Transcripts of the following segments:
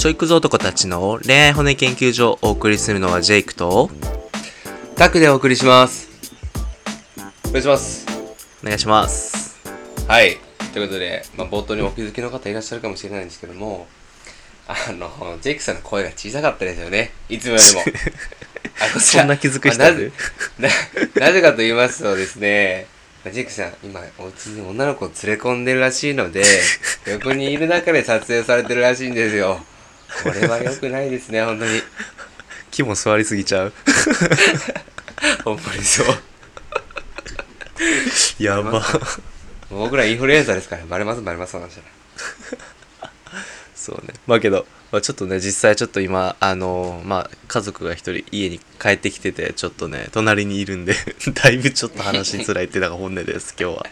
ちょいくぞ男たちの恋愛骨研究所をお送りするのはジェイクと、タクでお送りします。お願いします。お願いします。はい。ということで、まあ、冒頭にお気づきの方いらっしゃるかもしれないんですけども、あの、ジェイクさんの声が小さかったですよね。いつもよりも。あそんな気づく人まあないるぜななぜかと言いますとですね、まあジェイクさん、今、お家に女の子を連れ込んでるらしいので、横にいる中で撮影されてるらしいんですよ。これは良くないですね、本当に。木も座りすぎちゃう。ほんまにそう。やば。僕らインフルエンサーですから、バレますバレます、話したら。そうね。まあけど、まあ、ちょっとね、実際ちょっと今、あのーまあ、家族が一人家に帰ってきてて、ちょっとね、隣にいるんで、だいぶちょっと話しづらいっていうのが本音です、今日は。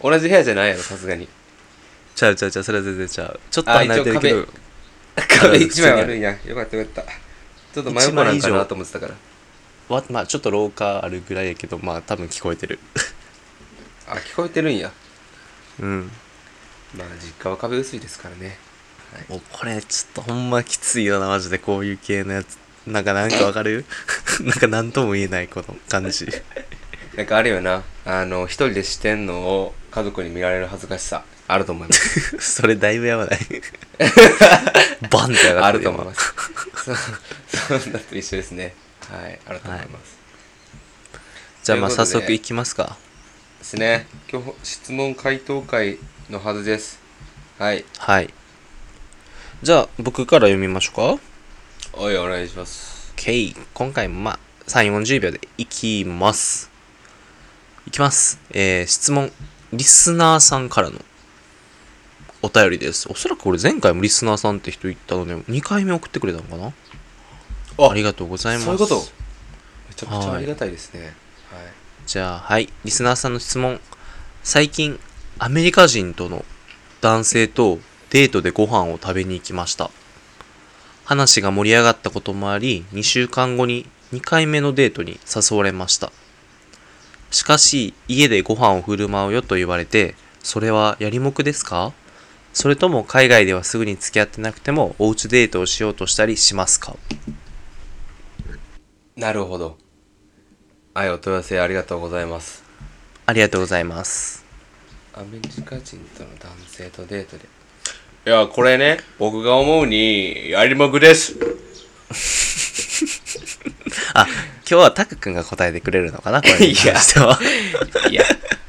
同じ部屋じゃないやろ、さすがに。ちゃうちゃうちゃう、それは全然ちゃう。ちょっとあ離れてるけど壁うん一枚悪いや。よかったよかった。ちょっと真横なんかなと思ってたから。わまあちょっと廊下あるぐらいやけど、まあ多分聞こえてる。あ、聞こえてるんや。うん。まあ、実家は壁薄いですからね。もうこれちょっとほんまきついよな、マジでこういう系のやつ。なんかなんかわかる？なんか何とも言えないこの感じ。なんかあるよな。あの、一人でしてんのを家族に見られる恥ずかしさ。あると思います。それだいぶやばない？バンって上があってると思います。そう、だと一緒ですね。はい、あると思います。じゃあまあ早速いきますか。ですね。今日、質問回答会のはずです。はい。はい。じゃあ僕から読みましょうか。おい、お願いします。OK。今回もまあ3、40秒でいきます。いきます。えー、質問。リスナーさんからのお便りです。おそらく俺前回もリスナーさんって人言ったので、2回目送ってくれたのかな？ありがとうございます。そういうことめちゃくちゃはいありがたいですね。じゃあ、はい。リスナーさんの質問。最近、アメリカ人との男性とデートでご飯を食べに行きました。話が盛り上がったこともあり、2週間後に2回目のデートに誘われました。しかし、家でご飯を振る舞うよと言われて、それはやりもくですか？それとも海外ではすぐに付き合ってなくても、おうちデートをしようとしたりしますか？なるほど。はい、お問い合わせありがとうございます。ありがとうございます。アメリカ人との男性とデートで。いや、これね、僕が思うに、やりもくです。あ、今日はタク君が答えてくれるのかなこれに関しては。いや、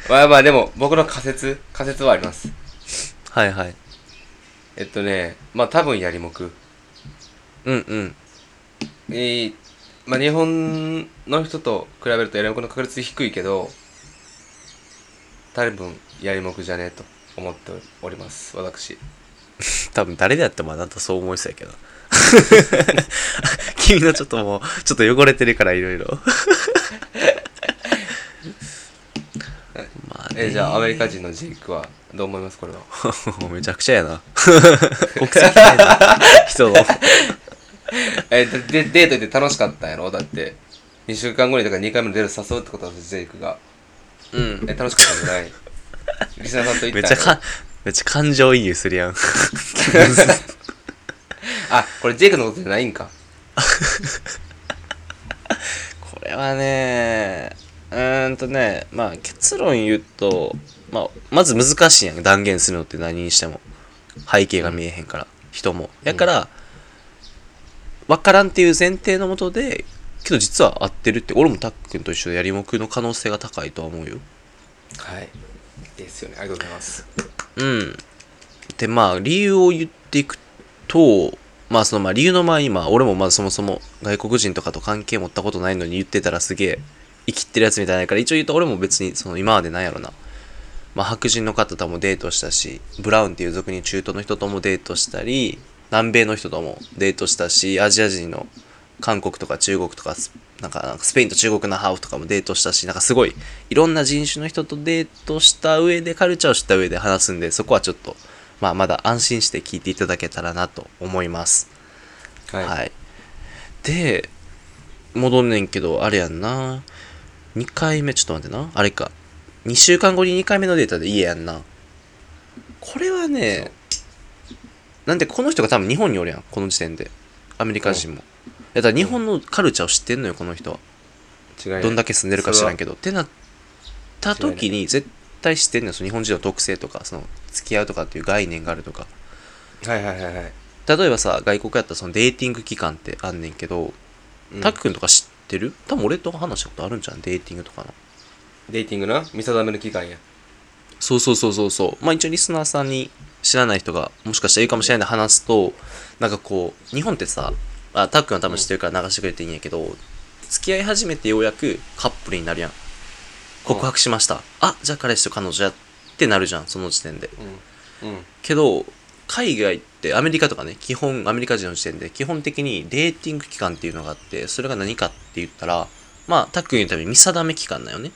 まあまあでも、僕の仮説、仮説はあります。はいはい。えっとね、まあ多分やりもく。うんうん。えー、まあ日本の人と比べるとやりもくの確率低いけど、多分やりもくじゃねえと思っております、私。多分誰でやってもあなたそう思いそうやけど。君のちょっともう、ちょっと汚れてるからいろいろ。まあね。えーじゃあアメリカ人のジェイクはどう思います？これは。めちゃくちゃやな。国籍ないな。人の。えーででデートで楽しかったんやろ？だって2週間後にだから2回目のデート誘うってことなんですジェイクがうん。え楽しかったんじゃない？リスナーさんと行っためっちゃか、めっちゃ感情移入するやん。あこれジェイクのことじゃないんか これはね、うーんとね、まあ結論言うと、まあ、まず難しいやん。断言するのって何にしても。背景が見えへんから、人も。やから、わからんっていう前提のもとで、けど実は合ってるって、俺もタックンと一緒でやりもくの可能性が高いとは思うよ。はいですよねありがとうございますうん。で、まあ、理由を言っていくと、まあ、その、まあ、理由の前に、まあ、俺もまずそもそも外国人とかと関係持ったことないのに言ってたらすげえ、生きってるやつみたいなから、一応言うと俺も別に、その、今までなんやろな。まあ、白人の方ともデートしたし、ブラウンっていう族に中東の人ともデートしたり、南米の人ともデートしたし、アジア人の韓国とか中国とかスなんかなんかスペインと中国のハーフとかもデートしたしなんかすごいいろんな人種の人とデートした上でカルチャーを知った上で話すんでそこはちょっと、まあ、まだ安心して聞いていただけたらなと思います。はい、はい、で戻んねんけどあれやんな。2回目ちょっと待ってな。あれか。2週間後に2回目のデータで家やんな。これはねなんでこの人が多分日本におるやん。この時点で。アメリカ人も、だから日本のカルチャーを知ってんのよこの人は。違いないどんだけ住んでるか知らんけど。どってなった時に絶対知ってんのよ。その日本人の特性とかその付き合うとかっていう概念があるとか。はいはいはいはい。例えばさ外国やったらそのデーティング期間ってあんねんけど、うん。タック君とか知ってる？多分俺と話したことあるんじゃんデーティングとかの。デーティングな？見定めの期間や。そうそうそうそうそう。まあ一応リスナーさんに知らない人がもしかしたらいるかもしれないんで話すとなんかこう日本ってさあタックンは多分知ってるから流してくれていいんやけど、付き合い始めてようやくカップルになるやん。告白しました、あじゃあ彼氏と彼女やってなるじゃんその時点で。うん。うん。けど海外ってアメリカとかね基本アメリカ人の時点で基本的にデーティング期間っていうのがあってそれが何かって言ったらまあタックン言うために見定め期間だよね。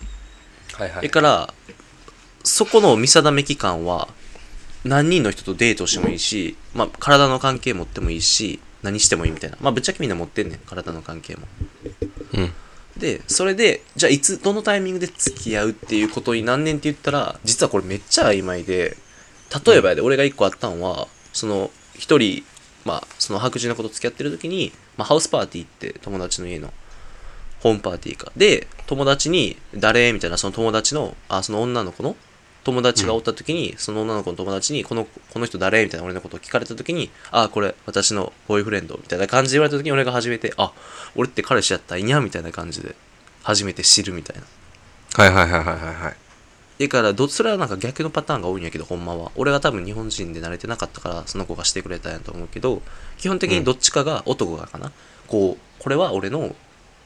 はいはい。だからそこの見定め期間は何人の人とデートしてもいいし、まあ、体の関係持ってもいいし何してもいいみたいな。まあぶっちゃけみんな持ってんねん体の関係も。うん。でそれでじゃあいつどのタイミングで付き合うっていうことに何年って言ったら実はこれめっちゃ曖昧で例えばやで、俺が一個あったんはその一人まあその白人の子と付き合ってる時に、まあ、ハウスパーティーって友達の家のホームパーティーか。で友達に誰？みたいなその友達のあその女の子の友達がおった時に、その女の子の友達にこのこの人誰？みたいな俺のことを聞かれた時にあこれ私のボーイフレンドみたいな感じで言われた時に俺が初めてあ俺って彼氏やったんやみたいな感じで初めて知るみたいな。はいはいはいはいはいはい。だからどそれはなんか逆のパターンが多いんやけどほんまは。俺が多分日本人で慣れてなかったからその子がしてくれたんやと思うけど基本的にどっちかが男がかな、こうこれは俺の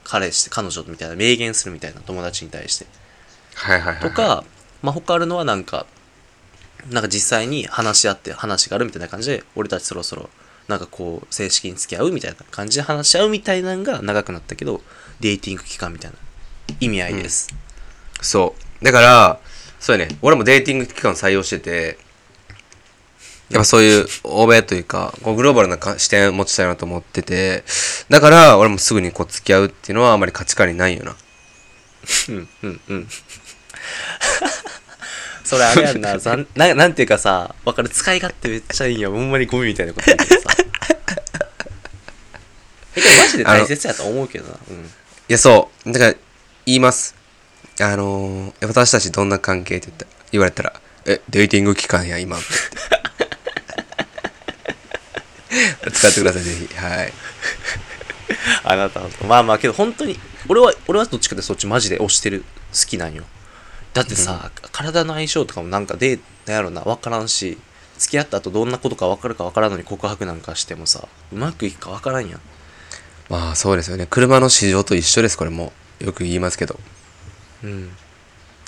彼氏彼女みたいな明言するみたいな友達に対して。はいはいはい。とか、まあ、他あるのはなんかなんか実際に話し合って話があるみたいな感じで俺たちそろそろなんかこう正式に付き合うみたいな感じで話し合うみたいなのが長くなったけどデーティング期間みたいな意味合いです、そう。だからそうやね。俺もデーティング期間採用しててやっぱそういう欧米というかこうグローバルなか視点を持ちたいなと思っててだから俺もすぐにこう付き合うっていうのはあまり価値観にないよな。うんうんうん それあれやんな。ざんななんていうかさわかる使い勝手めっちゃいいよ。ほんまにゴミみたいなこと言うけどさ。えけどマジで大切やと思うけどな。うん。いやそう。だから言います。あのー、え私たちどんな関係って言った言われたらえデーティング期間や今。使ってくださいぜひ。はい。あなたのまあまあけど本当に俺は俺はどっちかってそっちマジで推してる好きなんよだってさ、体の相性とかもなんかでなんやろな分からんし付き合った後どんなことか分かるか分からんのに告白なんかしてもさうまくいくか分からんやん。まあそうですよね。車の市場と一緒です。これもよく言いますけど。うん。い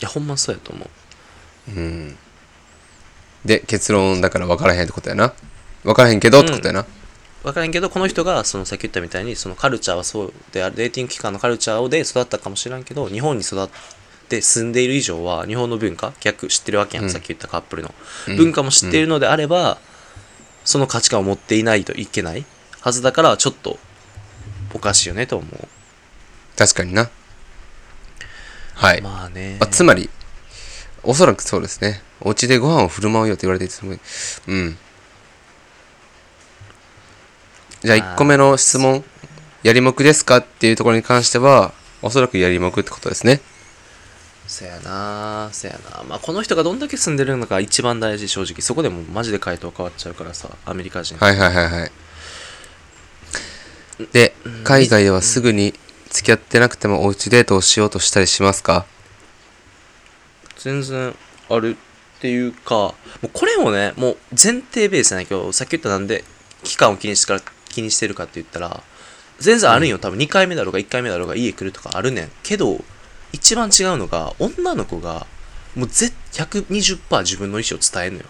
やほんまそうやと思う。うん。で結論だから分からへんってことやな。分からへんけどってことやな、分からんけどこの人がそのさっき言ったみたいにそのカルチャーはそうであるデーティング期間のカルチャーで育ったかもしれんけど日本に育って住んでいる以上は日本の文化逆知ってるわけやん、うん。さっき言ったカップルの、うん文化も知っているのであれば、その価値観を持っていないといけないはずだからちょっとおかしいよねと思う。確かにな。はい、まあね。あつまりおそらくそうですね。お家でご飯を振る舞うよって言われていてもうん。じゃあ1個目の質問。やりもくですか？っていうところに関してはおそらくやりもくってことですねそやなそやな。まあこの人がどんだけ住んでるのか一番大事正直。そこでもマジで回答変わっちゃうからさアメリカ人。はいはいはいはい。で海外ではすぐに付き合ってなくてもおうちデートをしようとしたりしますか？全然あるっていうかもうこれもねもう前提ベースないけどさっき言ったなんで期間を気にしてから気にしてるかって言ったら全然あるんよ、多分2回目だろうが1回目だろうが家来るとかあるねん。けど一番違うのが女の子がもうぜ120%自分の意思を伝えるのよ。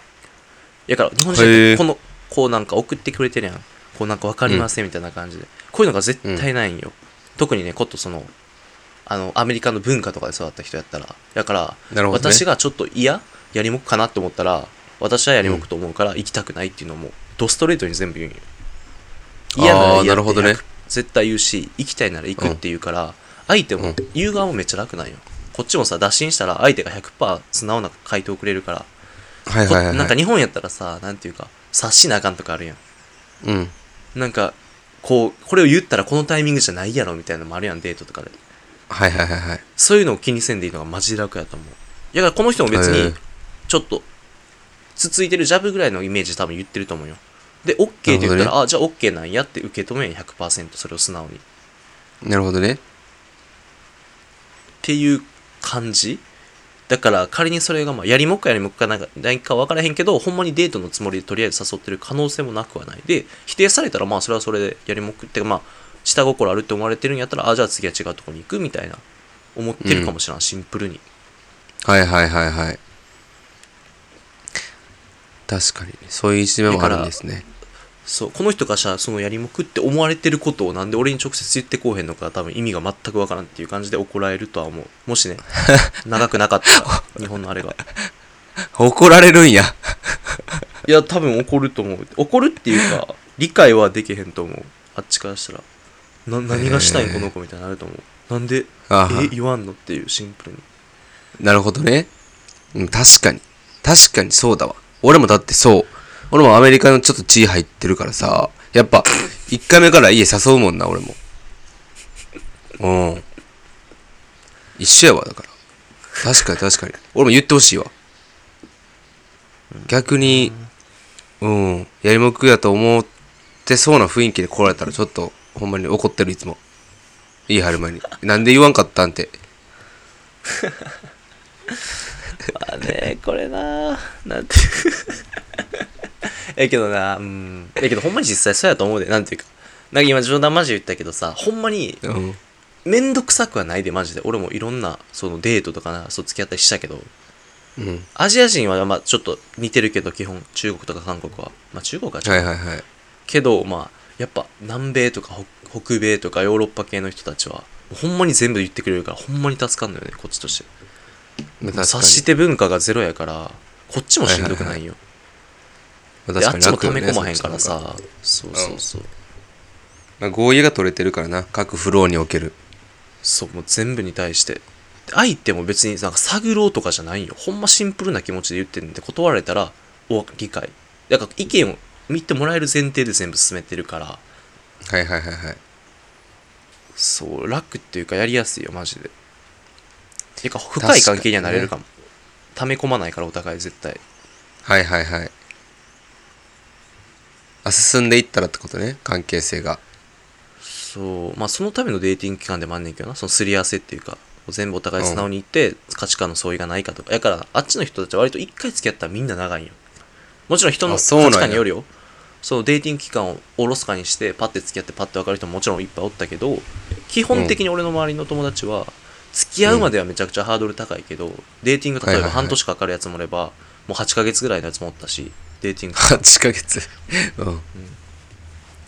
だから日本人ってこのこうなんか送ってくれてるやん。こうなんか分かりませんみたいな感じで、こういうのが絶対ないんよ、特にねことそのあのアメリカの文化とかで育った人やったら。だからね。私がちょっと嫌やりもくかなって思ったら私はやりもくと思うから行きたくないっていうのもドストレートに全部言うんよ。嫌ならあー嫌なるほどね。って絶対言うし行きたいなら行くって言うから、相手もうん言う側もめっちゃ楽なんよこっちもさ打診したら相手が100%素直な回答くれるから、はいはいはい、はい、こなんか日本やったらさなんていうか察しなあかんとかあるやん。うん。なんか、こう、これを言ったらこのタイミングじゃないやろみたいなのもあるやん、デートとかで。はいはいはいはい。そういうのを気にせんでいいのがマジ楽やと思う。だからこの人も別にちょっと、つついてるジャブぐらいのイメージ多分言ってると思うよ。で、OK って言ったら、なるほあ、じゃあ OK なんやって受け止めん100%それを素直に。っなるほどね。ていう感じ？だから仮にそれがまあやりもっかやりもっかなんかないか分からへんけどほんまにデートのつもりでとりあえず誘ってる可能性もなくはない。で否定されたらまあそれはそれでやりもっくってかまあ下心あるって思われてるんやったらあじゃあ次は違うとこに行くみたいな思ってるかもしれん、シンプルに。はいはいはいはい。確かに、そういう一面もあるんですね。そうこの人がさそのやりもくって思われてることをなんで俺に直接言ってこうへんのか多分意味が全くわからんっていう感じで怒られるとは思うもしね 長くなかったら日本のあれが怒られるんや。いや多分怒ると思う怒るっていうか理解はできへんと思うあっちからしたらな何がしたいんこの子みたいになると思うなんであえ言わんのっていうシンプルになるほどね。うん、確かに。確かにそうだわ。俺もだってそう。俺もアメリカのちょっと血入ってるからさ、やっぱ、1回目から家誘うもんな、俺も。うん。一緒やわ、だから。確かに確かに。俺も言ってほしいわ。逆に、うん、やりもくやと思ってそうな雰囲気で来られたらちょっと、ほんまに怒ってる、いつも。いい春前に。なんで言わんかったんって。まあねこれななんてえけどなうん。えけどほんまに実際そうやと思うでなんていうか。なんか今冗談マジで言ったけどさほんまにうん。めんどくさくはないでマジで。俺もいろんなそのデートとかなそう付き合ったりしたけど。うん。アジア人はまあちょっと似てるけど基本。中国とか韓国は。まあ中国は違う、はいはいはい。けどまあやっぱ南米とか北北米とかヨーロッパ系の人たちはほんまに全部言ってくれるからほんまに助かんのよねこっちとして。察に。して文化がゼロやからこっちもしんどくないよ、まあであっちも確かに楽よね溜め込まへんからさ。そうそうそう、まあ、合意が取れてるからな各フローにおける。そうもう全部に対して。相手も別になんか探ろうとかじゃないよ。ほんまシンプルな気持ちで言ってるんで断られたらお理解だから意見を見てもらえる前提で全部進めてるから。はいはいはいはい。そう楽っていうかやりやすいよマジで。てか深い関係にはなれるかも。溜め込まないからお互い絶対。はいはいはいあ進んでいったらってことね関係性が。そう。まあそのためのデーティング期間でもあんねんけどな。そのすり合わせっていうか全部お互い素直に言って、価値観の相違がないかとか。だからあっちの人たちは割と一回付き合ったらみんな長いんよ。もちろん人の価値観によるよ。そうデーティング期間をおろそかにしてパッて付き合ってパッて別れる人ももちろんいっぱいおったけど基本的に俺の周りの友達は付き合うまではめちゃくちゃハードル高いけど、デーティング例えば半年かかるやつもおればもう8ヶ月ぐらいのやつもおったしデーティング8ヶ月。うん。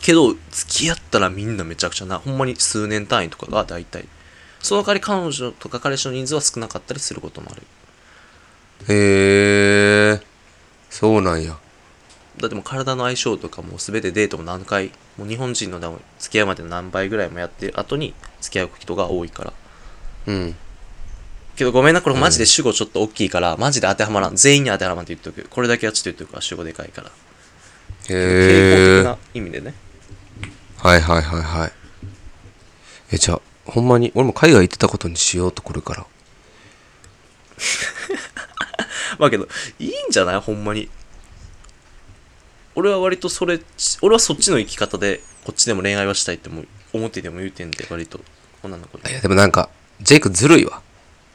けど付き合ったらみんなめちゃくちゃなほんまに数年単位とかが大体。その代わり彼女とか彼氏の人数は少なかったりすることもある。へえ。そうなんや。だってもう体の相性とかも全てデートも何回もう日本人の付き合うまでの何倍ぐらいもやってる後に付き合う人が多いから。うんけどごめんなこれマジで主語ちょっと大きいから、マジで当てはまらん。全員に当てはまらんって言っとく。これだけはちょっと言っとくわ主語でかいから。傾向へえ的な意味でね。はいはいはいはい。えじゃあほんまに俺も海外行ってたことにしようとこれから。まあけどいいんじゃない？ほんまに。俺は割とそれ俺はそっちの生き方でこっちでも恋愛はしたいっても思ってても言うてんで割と。女の子で。いやでもなんかジェイクずるいわ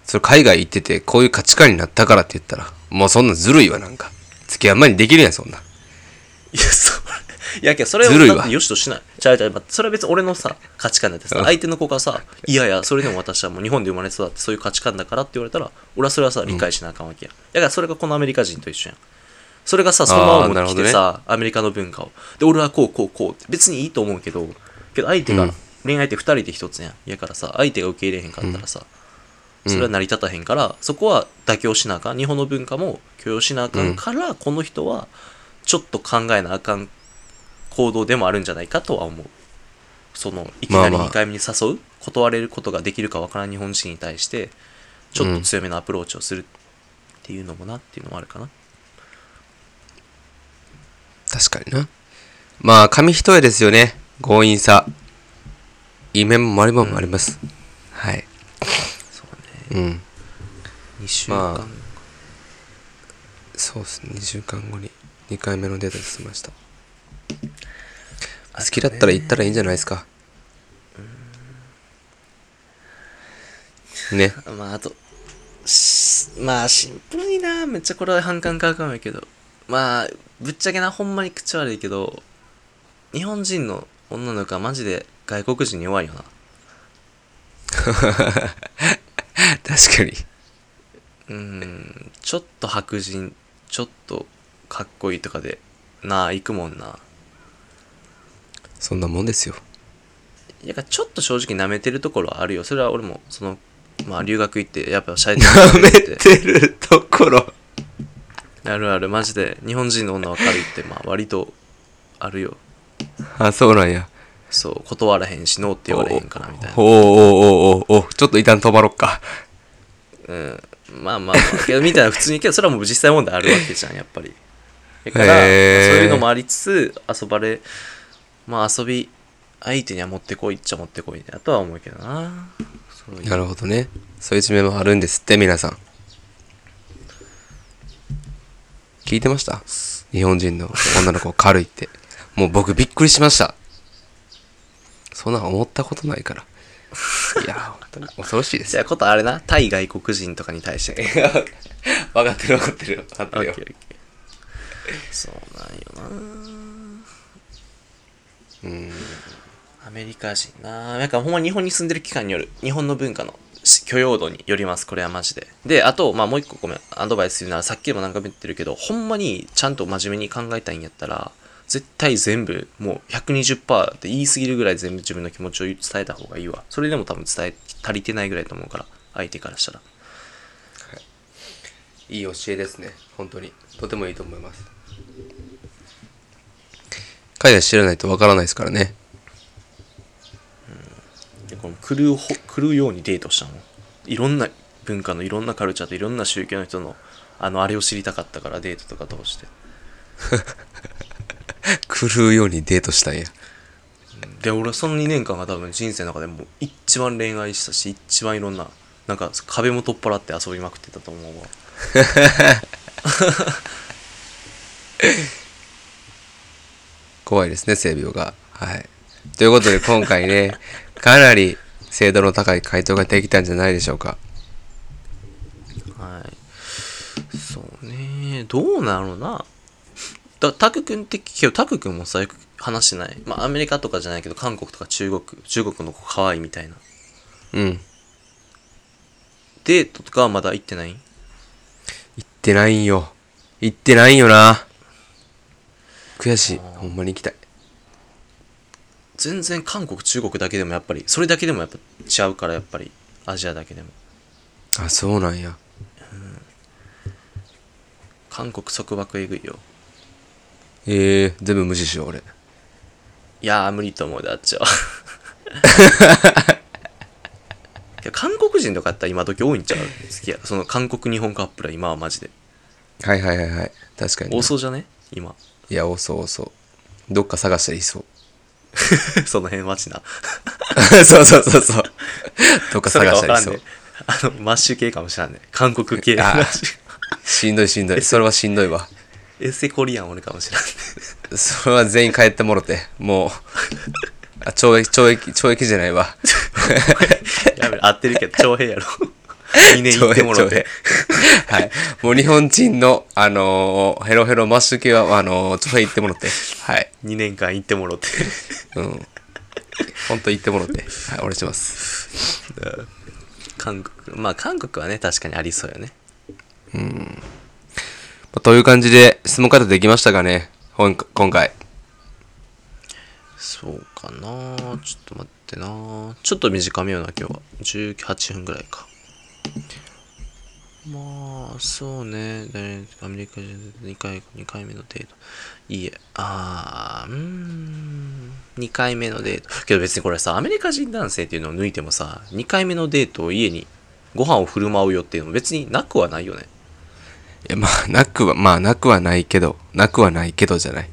それ海外行っててこういう価値観になったからって言ったらもうそんなんずるいわなんか。付き合う前にできるやんそんな。んいやそれいやけどそれをずるいわ。だってよしとしない。ちゃうちゃうまあそれは別に俺のさ価値観だってさうん。相手の子がさいやいやそれでも私はもう日本で生まれ育ってそういう価値観だからって言われたら俺はそれはさ理解しなあかんわけや、だからそれがこのアメリカ人と一緒やん。それがさそのまま持ってさ、アメリカの文化を。で俺はこうこうこうって。別にいいと思うけどけど相手が、うん。恋愛って2人で1つやん。やからさ相手が受け入れへんかったらさ、それは成り立たへんから、そこは妥協しなあかん日本の文化も許容しなあかんから、この人はちょっと考えなあかん行動でもあるんじゃないかとは思うそのいきなりまあまあ2回目に誘う、断れることができるかわからん日本人に対してちょっと強めのアプローチをするっていうのもなっていうのもあるかな、確確かにな。まあ、紙一重ですよね。強引さ。いい面も悪い面もあります。はい。そうん。2週間、まそうですね。2週間後に2回目のデートで済みました。好きだったら行ったらいいんじゃないですか。ね。まあ、あと、しまあ、シンプルにな、めっちゃこれは反感買うかもやけど、まあ、ぶっちゃけな、ほんまに口悪いけど、日本人の女の子はマジで外国人に弱いよな。確かに。うーん、ちょっと白人、ちょっとかっこいいとかで、なあ、行くもんな。そんなもんですよ。いや、ちょっと正直舐めてるところはあるよ。それは俺も、その、まあ、留学行って、やっぱシャイ舐めてるところ。あるある、マジで。日本人の女は軽いって、まあ、割と、あるよ。あ、そうなんや。そう、断らへんし、ノーって言われへんから、みたいな。おおおおおおちょっと一旦止まろっか。うん。まあまあまあ、けど、みたいな、普通に、けど、それはもう実際問題あるわけじゃん、やっぱり。だから、まあそういうのもありつつ、遊ばれ、まあ遊び、相手には持ってこいっちゃ持ってこいなとは思うけどな。なるほどね。そういう一面もあるんですって、皆さん。聞いてました？日本人の女の子軽いって。もう僕びっくりしました。そんなん思ったことないから。いや、本当に恐ろしいですよ。じゃあ、ことあれな、対外国人とかに対して。分かってる分かってる。分かってオッケーオッケーそうなんよな。うん。アメリカ人ななんかほんま日本に住んでる期間による日本の文化のし許容度によりますこれはマジでであとまあもう一個ごめんアドバイスするならさっきも何回も言ってるけどほんまにちゃんと真面目に考えたいんやったら絶対全部もう120%って言い過ぎるぐらい全部自分の気持ちを伝えた方がいいわそれでも多分伝え足りてないぐらいと思うから相手からしたらいい教えですね。本当に。とてもいいと思います。海外知らないと分からないですからね。でこの狂うほ狂うようにデートしたの？いろんな文化のいろんなカルチャーといろんな宗教の人のあのあれを知りたかったからデートとか通して 狂うようにデートしたんや。で俺その2年間が多分人生の中でもう一番恋愛したし一番いろんななんか壁も取っ払って遊びまくってたと思うわ 怖いですね、性病が。はい。ということで今回ね、かなり精度の高い回答ができたんじゃないでしょうか。はいそうねどうなのなだタク君ってけどタク君もさよく話してないまあアメリカとかじゃないけど韓国とか中国中国の子可愛いみたいなうん。デートとかはまだ行ってない？行ってないんよ。行ってないんよな。悔しい。ほんまに行きたい。全然韓国中国だけでもやっぱりそれだけでもやっぱ違うからやっぱりアジアだけでもあ、そうなんや。韓国束縛えぐいよええー、全部無視しよう、俺。いやー無理と思うであっちは 韓国人とかやったら今時多いんちゃう？好きやその韓国日本カップルは今はマジではいはいはいはい。確かにな。多そうじゃね？今いや、多そう多そう。どっか探したらいそう。その辺町な そうそうそうそう。どっか探したらいそう。あのマッシュ系かもしれんね韓国系しんどいしんどい。それはしんどいわ。エセコリアン俺かもしれんねそれは全員帰ってもろて。もう、あ懲役、懲役、懲役じゃないわ。やべ合ってるけど長平やろ 2年行ってもろてはい。もう日本人の、あのーヘロヘロマッシュ系は、あのー、ちょっと行ってもらって。はい。2年間行ってもろてうん。ほんと行ってもらって。はい、お願いします。韓国まあ韓国はね確かにありそうよねまあという感じで、質問方できましたかね？今回。そうかな。ちょっと待ってな。ちょっと短めよな今日は。18分ぐらいか。まあそうね。アメリカ人2回二回目のデート。いいえあーうん。2回目のデート。けど別にこれさアメリカ人男性っていうのを抜いてもさ2回目のデートを家にご飯を振る舞うよっていうのも別になくはないよね。いや、まあ、なくは、まあ、なくはないけど、なくはないけどじゃない。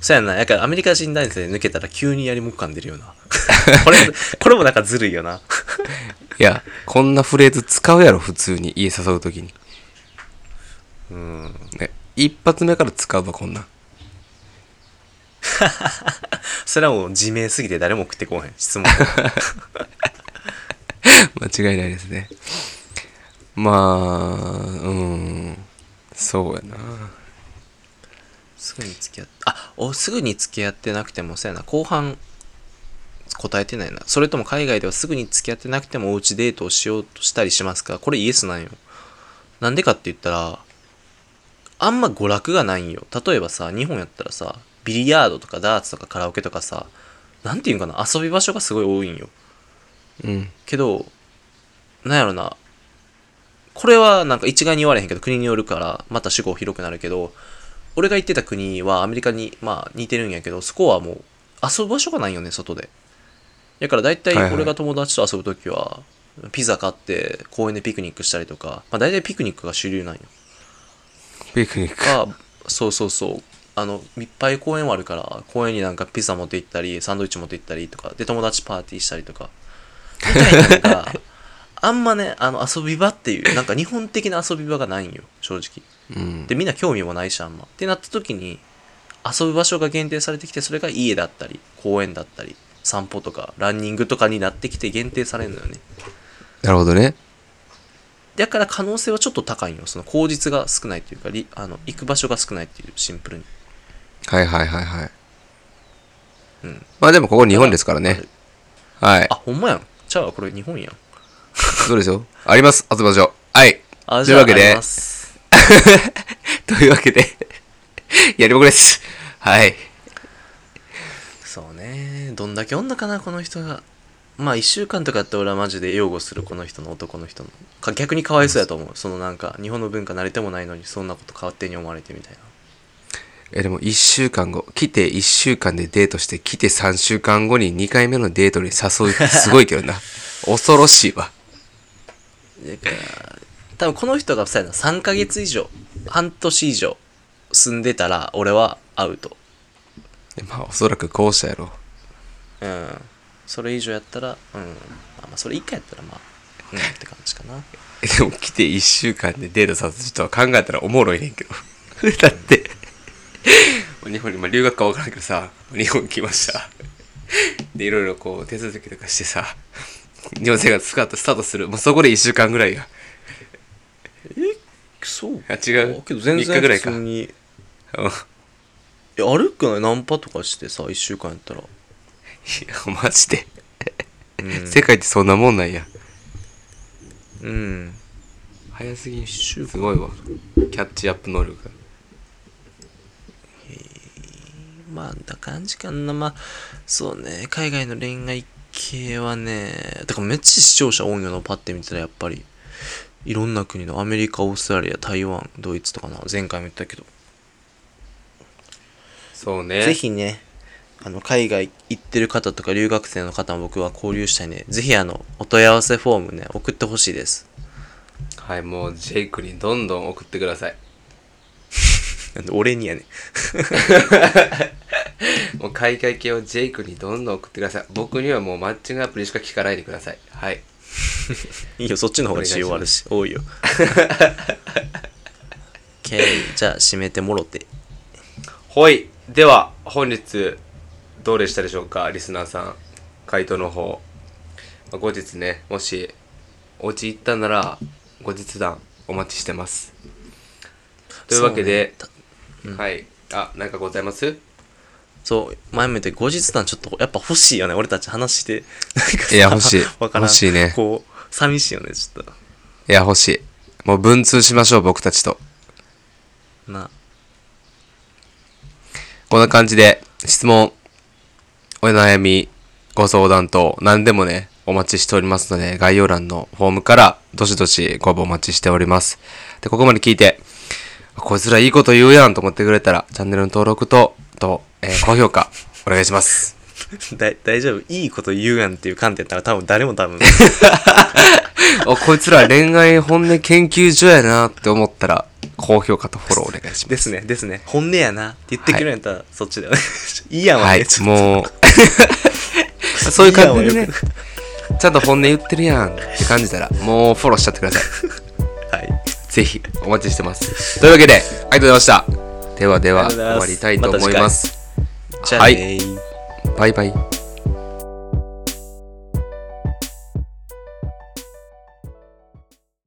そうやな。やからアメリカ人男性で抜けたら急にやりもく感出るよな。これ、これもなんかずるいよな。いや、こんなフレーズ使うやろ、普通に家誘うときに。うん。ね、一発目から使うわ、こんなん。それはもう自明すぎて誰も送ってこうへん。質問。間違いないですね。まあ、うん。そうやな。すぐに付き合って、あ、お、すぐに付き合ってなくても、そうやな。後半、答えてないな。それとも海外ではすぐに付き合ってなくてもおうちデートをしようとしたりしますか？これイエスなんよ。なんでかって言ったら、あんま娯楽がないんよ。例えばさ、日本やったらさ、ビリヤードとかダーツとかカラオケとかさ、なんていうんかな、遊び場所がすごい多いんよ。うん。けど、なんやろな、これはなんか一概に言われへんけど、国によるから、また主語広くなるけど、俺が行ってた国はアメリカに、まあ似てるんやけど、そこはもう遊ぶ場所がないよね、外で。だから大体俺が友達と遊ぶときは、ピザ買って公園でピクニックしたりとか、まあ大体ピクニックが主流なんよ。ピクニック。か、そうそうそう。あの、いっぱい公園はあるから、公園になんかピザ持って行ったり、サンドイッチ持って行ったりとか、で、友達パーティーしたりとか。みたいなのが、あんまね、あの、遊び場っていう、なんか日本的な遊び場がないんよ、正直。うん。で、みんな興味もないし、あんま。ってなった時に、遊ぶ場所が限定されてきて、それが家だったり、公園だったり、散歩とか、ランニングとかになってきて限定されるのよね。なるほどね。だから可能性はちょっと高いんよ。その口実が少ないっていうか、りあの、行く場所が少ないっていう、シンプルに。はいはいはいはい。うん。まあでもここ日本ですからね。はいあ、。ほんまやん。ちゃうわ、これ日本やん。そうですよ。あります。遊びましょう。はい。あ、というわけで というわけで、やりもくです。はい。そうね。どんだけ女かな、この人が。まあ、一週間とかって俺はマジで擁護するこの人の男の人の。か逆にかわいそうやと思う。そのなんか、日本の文化慣れてもないのに、そんなこと勝手に思われてみたいな。え、でも1週間後、来て1週間でデートして、来て3週間後に2回目のデートに誘うってすごいけどな。恐ろしいわ。だから、多分この人がさ、3ヶ月以上、半年以上住んでたら、俺はアウト。まあおそらくこうしたやろ。うん。それ以上やったら、うん。まあ、まあそれ以下やったら、まあ、うんって感じかな。えでも来て1週間でデートさせる人は考えたらおもろいねんけど。だって、日本に、まあ、留学かわからんけどさ、日本来ました。で、いろいろこう手続きとかしてさ、日本生活スカッとスタートする。もうそこで1週間ぐらいが。そう？あ、違う。けど全然3日ぐらいか。普通にうんえあるくない？ナンパとかしてさ1週間やったら、いや、マジで。うん、世界ってそんなもんなんや。うん早すぎん。週間すごいわ。キャッチアップ能力が。まあんな感じかなまあそうね海外の恋愛系はねだからめっちゃ視聴者多いよなパッて見たらやっぱりいろんな国のアメリカオーストラリア台湾ドイツとかな前回も言ったけど、そうね。ぜ。ひねあの海外行ってる方とか留学生の方も僕は交流したいねぜひあのお問い合わせフォームね送ってほしいですはい、もうジェイクにどんどん送ってください。俺にやね もう海外系をジェイクにどんどん送ってください。僕にはもうマッチングアプリしか聞かないでください。はい。いいよそっちの方が需要あるし多いよ OK じゃあ締めてもろてほい。では、本日、どうでしたでしょうか？リスナーさん。回答の方。まあ後日ね、もし、お家行ったなら、後日談お待ちしてます。というわけで、そうねはい。あ、なんかございます？そう、前も言ったけど後日談ちょっとやっぱ欲しいよね、俺たち話して。いや欲しい 欲しいねこう、寂しいよね、ちょっと。いや、欲しい。もう文通しましょう、僕たちと。な。こんな感じで、質問、お悩み、ご相談等、何でもね、お待ちしておりますので、概要欄のフォームから、どしどしご応募お待ちしております。で、ここまで聞いて、こいつらいいこと言うやんと思ってくれたら、チャンネルの登録と、と、えー高評価、お願いします。だ大丈夫いいこと言うやんっていう観点なら多分誰も多分 おこいつら恋愛本音研究所やなって思ったら、高評価とフォローお願いします。ですねですね本音やなって言ってくれるんやったら、そっちだよね いいやんわね、はいもう、そういう感じでねちゃんと本音言ってるやんって感じたら、もうフォローしちゃってください。はいぜひ、お待ちしてます。というわけで、ありがとうございました。ではでは、終わりたいと思います。じゃあねーバイバイ。